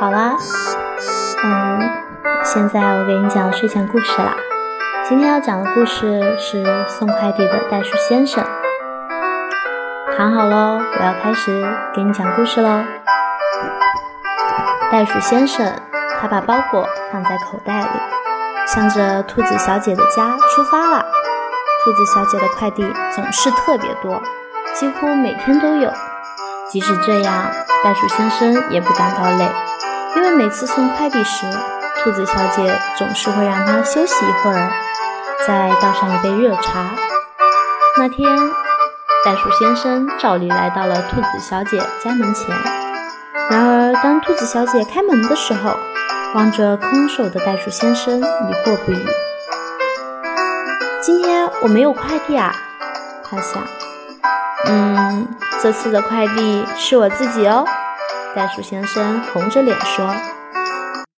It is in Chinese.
好啦，嗯，现在我给你讲睡前故事啦。今天要讲的故事是送快递的袋鼠先生。躺好喽，我要开始给你讲故事喽。袋鼠先生他把包裹放在口袋里，向着兔子小姐的家出发了。兔子小姐的快递总是特别多，几乎每天都有。即使这样，袋鼠先生也不感到累，因为每次送快递时，兔子小姐总是会让他休息一会儿，再倒上一杯热茶。那天，袋鼠先生照例来到了兔子小姐家门前。然而，当兔子小姐开门的时候，望着空手的袋鼠先生，疑惑不已。今天我没有快递啊，他想。嗯，这次的快递是我自己哦。袋鼠先生红着脸说。